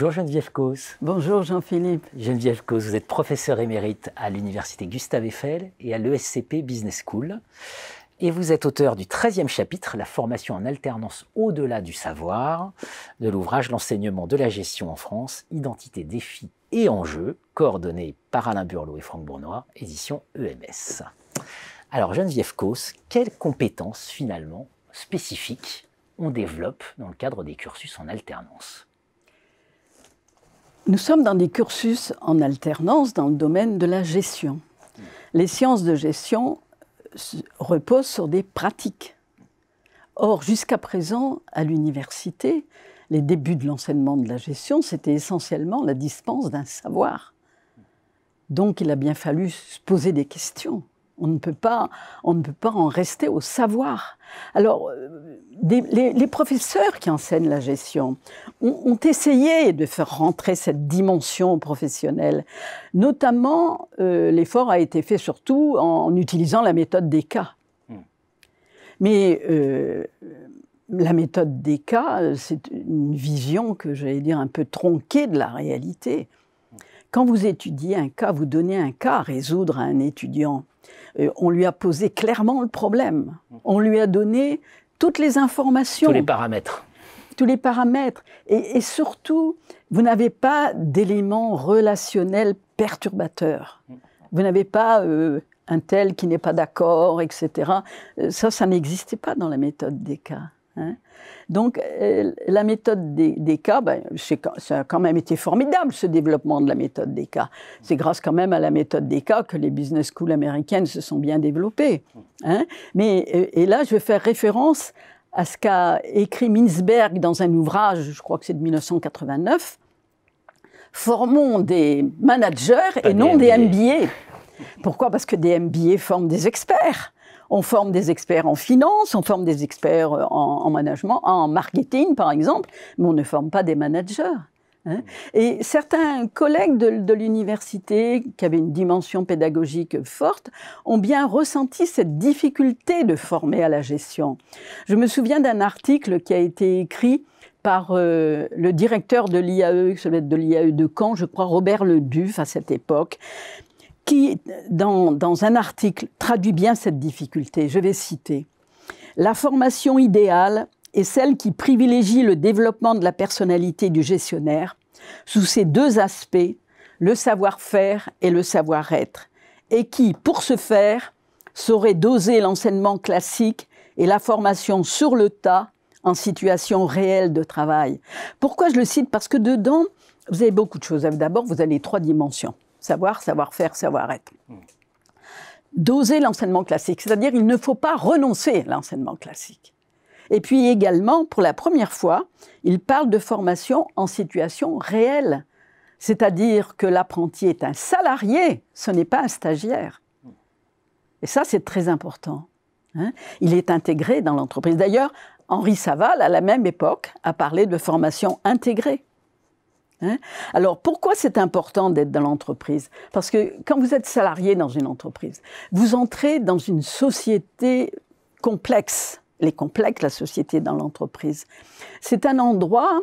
Bonjour Geneviève Cos. Bonjour Jean-Philippe. Geneviève Cos, vous êtes professeur émérite à l'université Gustave Eiffel et à l'ESCP Business School. Et vous êtes auteur du 13e chapitre, La formation en alternance au-delà du savoir, de l'ouvrage L'enseignement de la gestion en France, identité, défis et enjeux, coordonné par Alain Burlot et Franck Bournois, édition EMS. Alors Geneviève Cos, quelles compétences finalement spécifiques on développe dans le cadre des cursus en alternance? Nous sommes dans des cursus en alternance dans le domaine de la gestion. Les sciences de gestion reposent sur des pratiques. Or, jusqu'à présent, à l'université, les débuts de l'enseignement de la gestion, c'était essentiellement la dispense d'un savoir. Donc, il a bien fallu se poser des questions. On ne peut pas, on ne peut pas en rester au savoir. Alors, euh, les, professeurs qui enseignent la gestion ont, essayé de faire rentrer cette dimension professionnelle. Notamment, euh, l'effort a été fait surtout en, utilisant la méthode des cas. Hmm. Mais euh, la méthode des cas, c'est une vision que j'allais dire un peu tronquée de la réalité. Quand vous étudiez un cas, vous donnez un cas à résoudre à un étudiant. Euh, on lui a posé clairement le problème. On lui a donné toutes les informations. Tous les paramètres. Tous les paramètres. Et, surtout, vous n'avez pas d'éléments relationnels perturbateurs. Vous n'avez pas euh, un tel qui n'est pas d'accord, etc. Euh, ça, ça n'existait pas dans la méthode des cas. Hein? Donc, euh, la méthode des, cas, ben, ça a quand même été formidable, ce développement de la méthode des cas. C'est grâce quand même à la méthode des cas que les business schools américaines se sont bien développées. Hein? Mais, euh, et là, je vais faire référence à ce qu'a écrit Mintzberg dans un ouvrage, je crois que c'est de 1989, Formons des managers et non des MBA. Pourquoi? Parce que des MBA forment des experts. On forme des experts en finance, on forme des experts euh, en, management, en marketing par exemple, mais on ne forme pas des managers. Hein. Et certains collègues de, l'université, qui avaient une dimension pédagogique forte, ont bien ressenti cette difficulté de former à la gestion. Je me souviens d'un article qui a été écrit par euh, le directeur de l'IAE, de l'IAE de Caen, je crois, Robert Leduf à cette époque, qui, dans, un article, traduit bien cette difficulté. Je vais citer. La formation idéale est celle qui privilégie le développement de la personnalité du gestionnaire sous ces deux aspects, le savoir-faire et le savoir-être, et qui, pour ce faire, saurait doser l'enseignement classique et la formation sur le tas en situation réelle de travail. Pourquoi je le cite? Parce que dedans, vous avez beaucoup de choses. D'abord, vous avez trois dimensions. Savoir, savoir-faire, savoir-être. Doser l'enseignement classique, c'est-à-dire il ne faut pas renoncer à l'enseignement classique. Et puis également, pour la première fois, il parle de formation en situation réelle, c'est-à-dire que l'apprenti est un salarié, ce n'est pas un stagiaire. Et ça, c'est très important. Hein. il est intégré dans l'entreprise. D'ailleurs, Henri Saval, à la même époque, a parlé de formation intégrée. Hein? Alors pourquoi c'est important d'être dans l'entreprise? Parce que quand vous êtes salarié dans une entreprise, vous entrez dans une société complexe. Les complexes, la société dans l'entreprise. C'est un endroit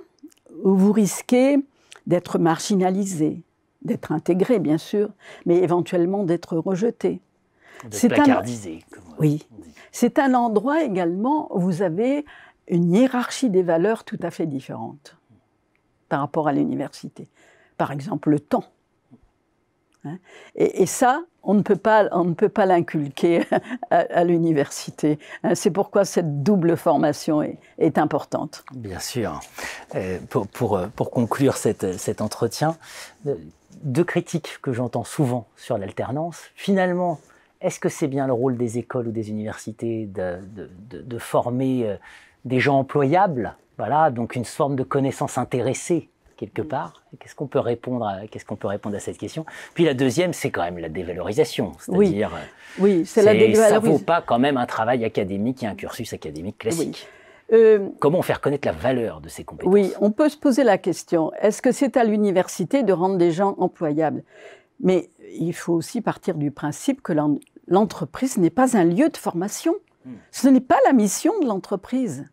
où vous risquez d'être marginalisé, d'être intégré bien sûr, mais éventuellement d'être rejeté. C'est placardisé. oui. C'est un endroit également où vous avez une hiérarchie des valeurs tout à fait différente par rapport à l'université. Par exemple, le temps. Hein. et, ça, on ne peut pas, on ne peut pas l'inculquer à, l'université. Hein. C'est pourquoi cette double formation est, importante. Bien sûr. Euh, pour, euh, pour, conclure cette, cet entretien, euh, deux critiques que j'entends souvent sur l'alternance. Finalement, est-ce que c'est bien le rôle des écoles ou des universités de, de, de former des gens employables voilà, donc une forme de connaissance intéressée quelque part. Qu'est-ce qu'on peut répondre à, qu'est-ce qu'on peut répondre à cette question? Puis la deuxième, c'est quand même la dévalorisation, c'est-à-dire oui, c'est la dévalorisation. Ça vaut pas quand même un travail académique et un cursus académique classique. Euh, Comment faire connaître la valeur de ces compétences? Oui, on peut se poser la question est-ce que c'est à l'université de rendre des gens employables? Mais il faut aussi partir du principe que l'entreprise n'est pas un lieu de formation. Hmm. Ce n'est pas la mission de l'entreprise.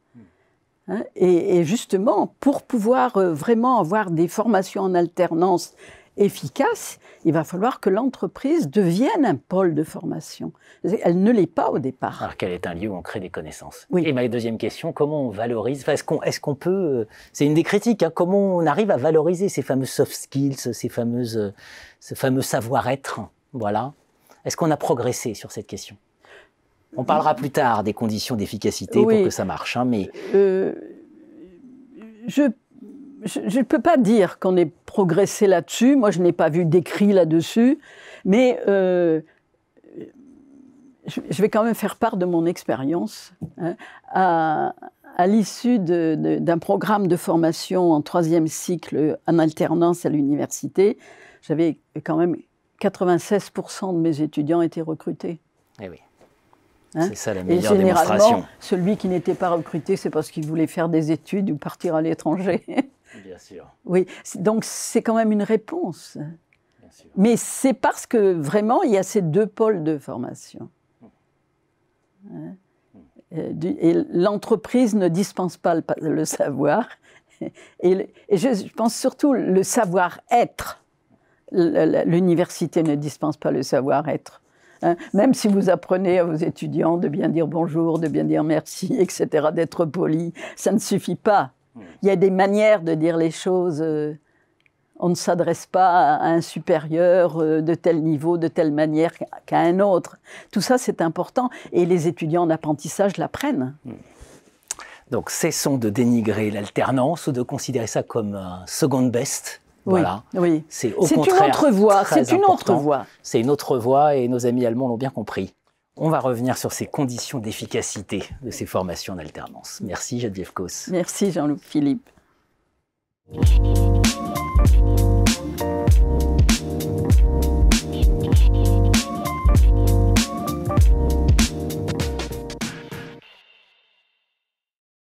Hein, et, justement, pour pouvoir euh, vraiment avoir des formations en alternance efficaces, il va falloir que l'entreprise devienne un pôle de formation. Elle ne l'est pas au départ. Alors qu'elle est un lieu où on crée des connaissances? Oui. Et ma deuxième question, comment on valorise Est-ce qu'on est peut... Euh, c'est une des critiques, hein, comment on arrive à valoriser ces fameux soft skills, ces fameuses, ce fameux savoir-être? Voilà. Est-ce qu'on a progressé sur cette question? On parlera plus tard des conditions d'efficacité pour que ça marche, hein, mais... Euh, je ne peux pas dire qu'on ait progressé là-dessus. Moi, je n'ai pas vu d'écrit là-dessus. Mais euh, je vais quand même faire part de mon expérience. Hein. à, l'issue d'un programme de formation en troisième cycle en alternance à l'université, j'avais quand même 96% de mes étudiants étaient recrutés. Eh oui. Hein c'est ça la meilleure Et généralement, celui qui n'était pas recruté, c'est parce qu'il voulait faire des études ou partir à l'étranger. Bien sûr. Oui, donc c'est quand même une réponse. Bien sûr. Mais c'est parce que vraiment, il y a ces deux pôles de formation. Hein euh, et l'entreprise ne dispense pas le, savoir. Et, je pense surtout le savoir-être. L'université ne dispense pas le savoir-être. Hein. Même si vous apprenez à vos étudiants de bien dire bonjour, de bien dire merci, etc., d'être poli, ça ne suffit pas. Il y a des manières de dire les choses. Euh, on ne s'adresse pas à un supérieur euh, de tel niveau, de telle manière qu'à un autre. Tout ça, c'est important. Et les étudiants en apprentissage l'apprennent. Donc, cessons de dénigrer l'alternance ou de considérer ça comme un second best. Voilà. Oui. C'est au contraire une autre voie. C'est une autre voie. C'est une autre voie et nos amis allemands l'ont bien compris. On va revenir sur ces conditions d'efficacité de ces formations en alternance. Merci Geneviève Kos. Merci Jean-Luc Philippe.